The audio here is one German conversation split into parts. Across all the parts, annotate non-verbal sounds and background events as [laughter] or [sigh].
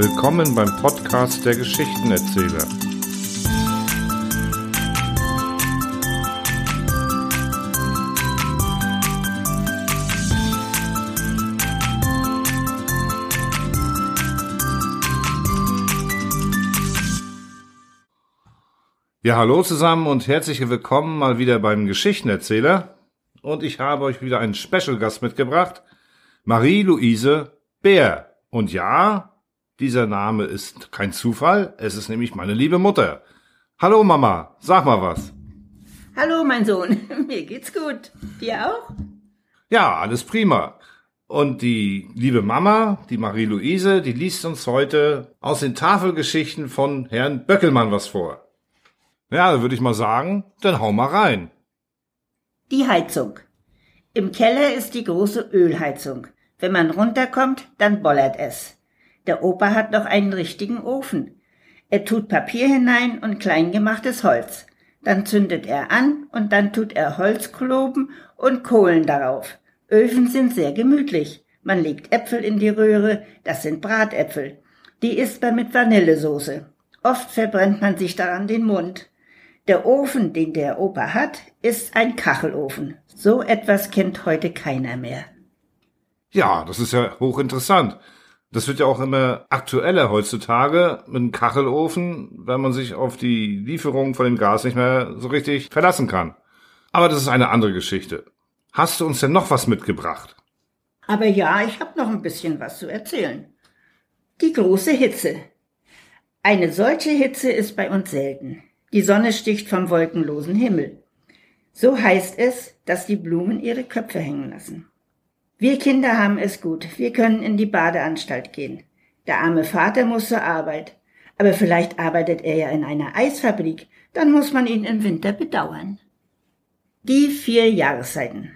Willkommen beim Podcast der Geschichtenerzähler. Ja, hallo zusammen und herzlich willkommen mal wieder beim Geschichtenerzähler. Und ich habe euch wieder einen Special-Gast mitgebracht, Marie-Louise Bär. Und ja, dieser Name ist kein Zufall, es ist nämlich meine liebe Mutter. Hallo Mama, sag mal was. Hallo mein Sohn, [laughs] mir geht's gut. Dir auch? Ja, alles prima. Und die liebe Mama, die Marie-Louise, die liest uns heute aus den Tafelgeschichten von Herrn Böckelmann was vor. Ja, da würde ich mal sagen, dann hau mal rein. Die Heizung. Im Keller ist die große Ölheizung. Wenn man runterkommt, dann bollert es. Der Opa hat noch einen richtigen Ofen. Er tut Papier hinein und kleingemachtes Holz. Dann zündet er an und dann tut er Holzkloben und Kohlen darauf. Öfen sind sehr gemütlich. Man legt Äpfel in die Röhre, das sind Bratäpfel. Die isst man mit Vanillesoße. Oft verbrennt man sich daran den Mund. Der Ofen, den der Opa hat, ist ein Kachelofen. So etwas kennt heute keiner mehr. Ja, das ist ja hochinteressant. Das wird ja auch immer aktueller heutzutage mit einem Kachelofen, weil man sich auf die Lieferung von dem Gas nicht mehr so richtig verlassen kann. Aber das ist eine andere Geschichte. Hast du uns denn noch was mitgebracht? Aber ja, ich habe noch ein bisschen was zu erzählen. Die große Hitze. Eine solche Hitze ist bei uns selten. Die Sonne sticht vom wolkenlosen Himmel. So heißt es, dass die Blumen ihre Köpfe hängen lassen. Wir Kinder haben es gut. Wir können in die Badeanstalt gehen. Der arme Vater muss zur Arbeit. Aber vielleicht arbeitet er ja in einer Eisfabrik. Dann muss man ihn im Winter bedauern. Die vier Jahreszeiten.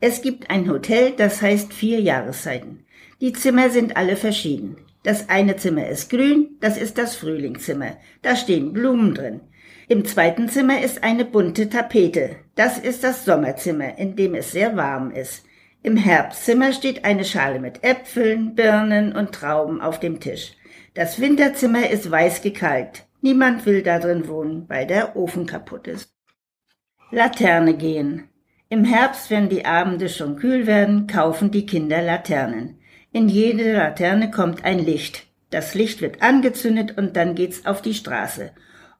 Es gibt ein Hotel, das heißt vier Jahreszeiten. Die Zimmer sind alle verschieden. Das eine Zimmer ist grün, das ist das Frühlingszimmer. Da stehen Blumen drin. Im zweiten Zimmer ist eine bunte Tapete. Das ist das Sommerzimmer, in dem es sehr warm ist. Im Herbstzimmer steht eine Schale mit Äpfeln, Birnen und Trauben auf dem Tisch. Das Winterzimmer ist weiß gekalkt. Niemand will da drin wohnen, weil der Ofen kaputt ist. Laterne gehen. Im Herbst, wenn die Abende schon kühl werden, kaufen die Kinder Laternen. In jede Laterne kommt ein Licht. Das Licht wird angezündet und dann geht's auf die Straße.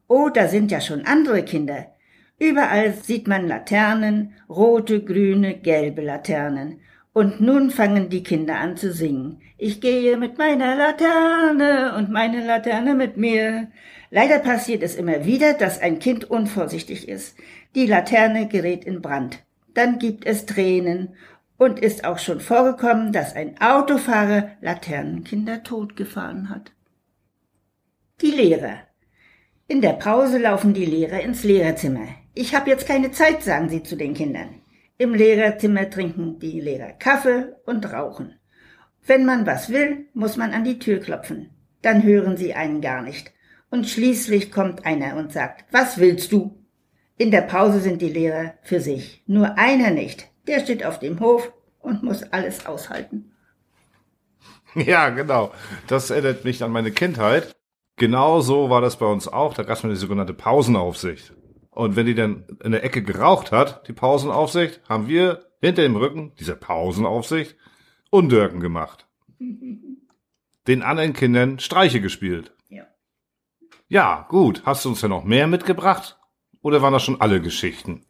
Oh, da sind ja schon andere Kinder. Überall sieht man Laternen, rote, grüne, gelbe Laternen. Und nun fangen die Kinder an zu singen. Ich gehe mit meiner Laterne und meine Laterne mit mir. Leider passiert es immer wieder, dass ein Kind unvorsichtig ist. Die Laterne gerät in Brand. Dann gibt es Tränen und ist auch schon vorgekommen, dass ein Autofahrer Laternenkinder totgefahren hat. Die Lehrer. In der Pause laufen die Lehrer ins Lehrerzimmer. Ich habe jetzt keine Zeit, sagen sie zu den Kindern. Im Lehrerzimmer trinken die Lehrer Kaffee und rauchen. Wenn man was will, muss man an die Tür klopfen. Dann hören sie einen gar nicht. Und schließlich kommt einer und sagt, was willst du? In der Pause sind die Lehrer für sich. Nur einer nicht. Der steht auf dem Hof und muss alles aushalten. [laughs] Ja, genau. Das erinnert mich an meine Kindheit. Genau so war das bei uns auch. Da gab es mal die sogenannte Pausenaufsicht. Und wenn die dann in der Ecke geraucht hat, die Pausenaufsicht, haben wir hinter dem Rücken dieser Pausenaufsicht Undürken gemacht. [laughs] Den anderen Kindern Streiche gespielt. Ja. Ja, gut. Hast du uns ja noch mehr mitgebracht? Oder waren das schon alle Geschichten?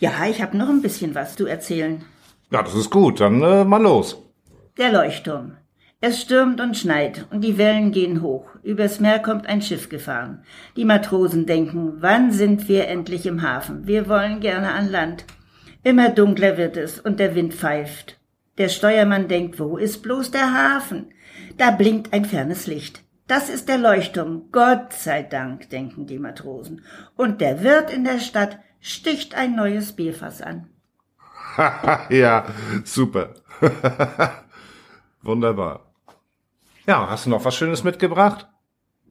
Ja, ich habe noch ein bisschen was zu erzählen. Ja, das ist gut. Dann äh, mal los. Der Leuchtturm. Es stürmt und schneit und die Wellen gehen hoch. Übers Meer kommt ein Schiff gefahren. Die Matrosen denken, wann sind wir endlich im Hafen? Wir wollen gerne an Land. Immer dunkler wird es und der Wind pfeift. Der Steuermann denkt, wo ist bloß der Hafen? Da blinkt ein fernes Licht. Das ist der Leuchtturm. Gott sei Dank, denken die Matrosen. Und der Wirt in der Stadt sticht ein neues Bierfass an. [laughs] ja, super. [laughs] Wunderbar. Ja, hast du noch was Schönes mitgebracht?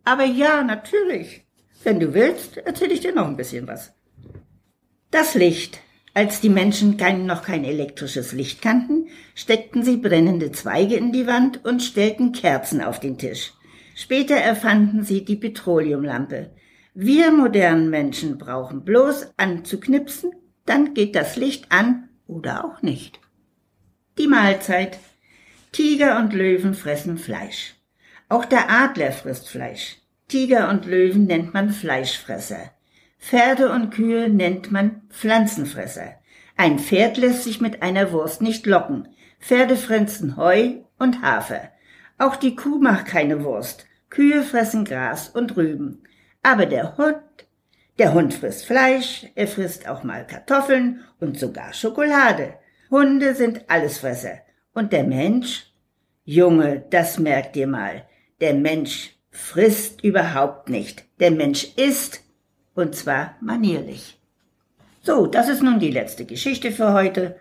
Aber ja, natürlich. Wenn du willst, erzähle ich dir noch ein bisschen was. Das Licht. Als die Menschen kein, noch kein elektrisches Licht kannten, steckten sie brennende Zweige in die Wand und stellten Kerzen auf den Tisch. Später erfanden sie die Petroleumlampe. Wir modernen Menschen brauchen bloß anzuknipsen, dann geht das Licht an oder auch nicht. Die Mahlzeit. Tiger und Löwen fressen Fleisch. Auch der Adler frisst Fleisch. Tiger und Löwen nennt man Fleischfresser. Pferde und Kühe nennt man Pflanzenfresser. Ein Pferd lässt sich mit einer Wurst nicht locken. Pferde fressen Heu und Hafer. Auch die Kuh macht keine Wurst. Kühe fressen Gras und Rüben. Aber der Hund, der Hund frisst Fleisch, er frisst auch mal Kartoffeln und sogar Schokolade. Hunde sind Allesfresser. Und der Mensch? Junge, das merkt ihr mal. Der Mensch frisst überhaupt nicht. Der Mensch isst, und zwar manierlich. So, das ist nun die letzte Geschichte für heute.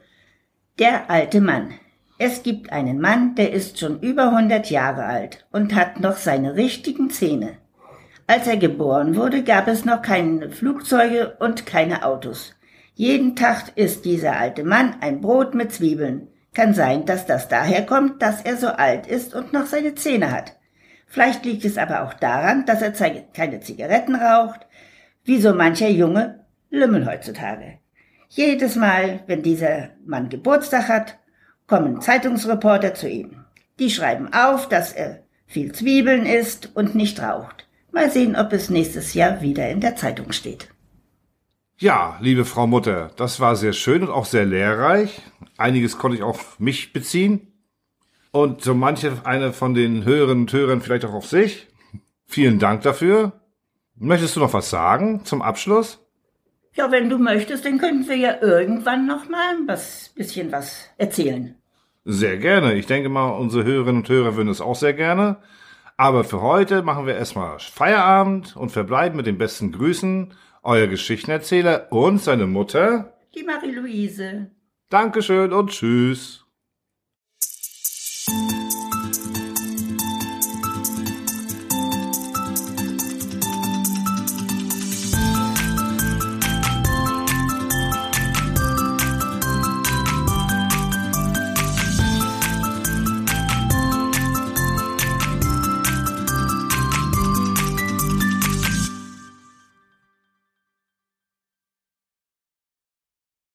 Der alte Mann. Es gibt einen Mann, der ist schon über hundert Jahre alt und hat noch seine richtigen Zähne. Als er geboren wurde, gab es noch keine Flugzeuge und keine Autos. Jeden Tag isst dieser alte Mann ein Brot mit Zwiebeln. Kann sein, dass das daher kommt, dass er so alt ist und noch seine Zähne hat. Vielleicht liegt es aber auch daran, dass er keine Zigaretten raucht, wie so mancher junge Lümmel heutzutage. Jedes Mal, wenn dieser Mann Geburtstag hat, kommen Zeitungsreporter zu ihm. Die schreiben auf, dass er viel Zwiebeln isst und nicht raucht. Mal sehen, ob es nächstes Jahr wieder in der Zeitung steht. Ja, liebe Frau Mutter, das war sehr schön und auch sehr lehrreich. Einiges konnte ich auf mich beziehen und so manche eine von den Hörerinnen und Hörern vielleicht auch auf sich. Vielen Dank dafür. Möchtest du noch was sagen zum Abschluss? Ja, wenn du möchtest, dann könnten wir ja irgendwann noch mal ein bisschen was erzählen. Sehr gerne. Ich denke mal, unsere Hörerinnen und Hörer würden es auch sehr gerne. Aber für heute machen wir erstmal Feierabend und verbleiben mit den besten Grüßen. Euer Geschichtenerzähler und seine Mutter. Die Marie-Louise. Dankeschön und tschüss.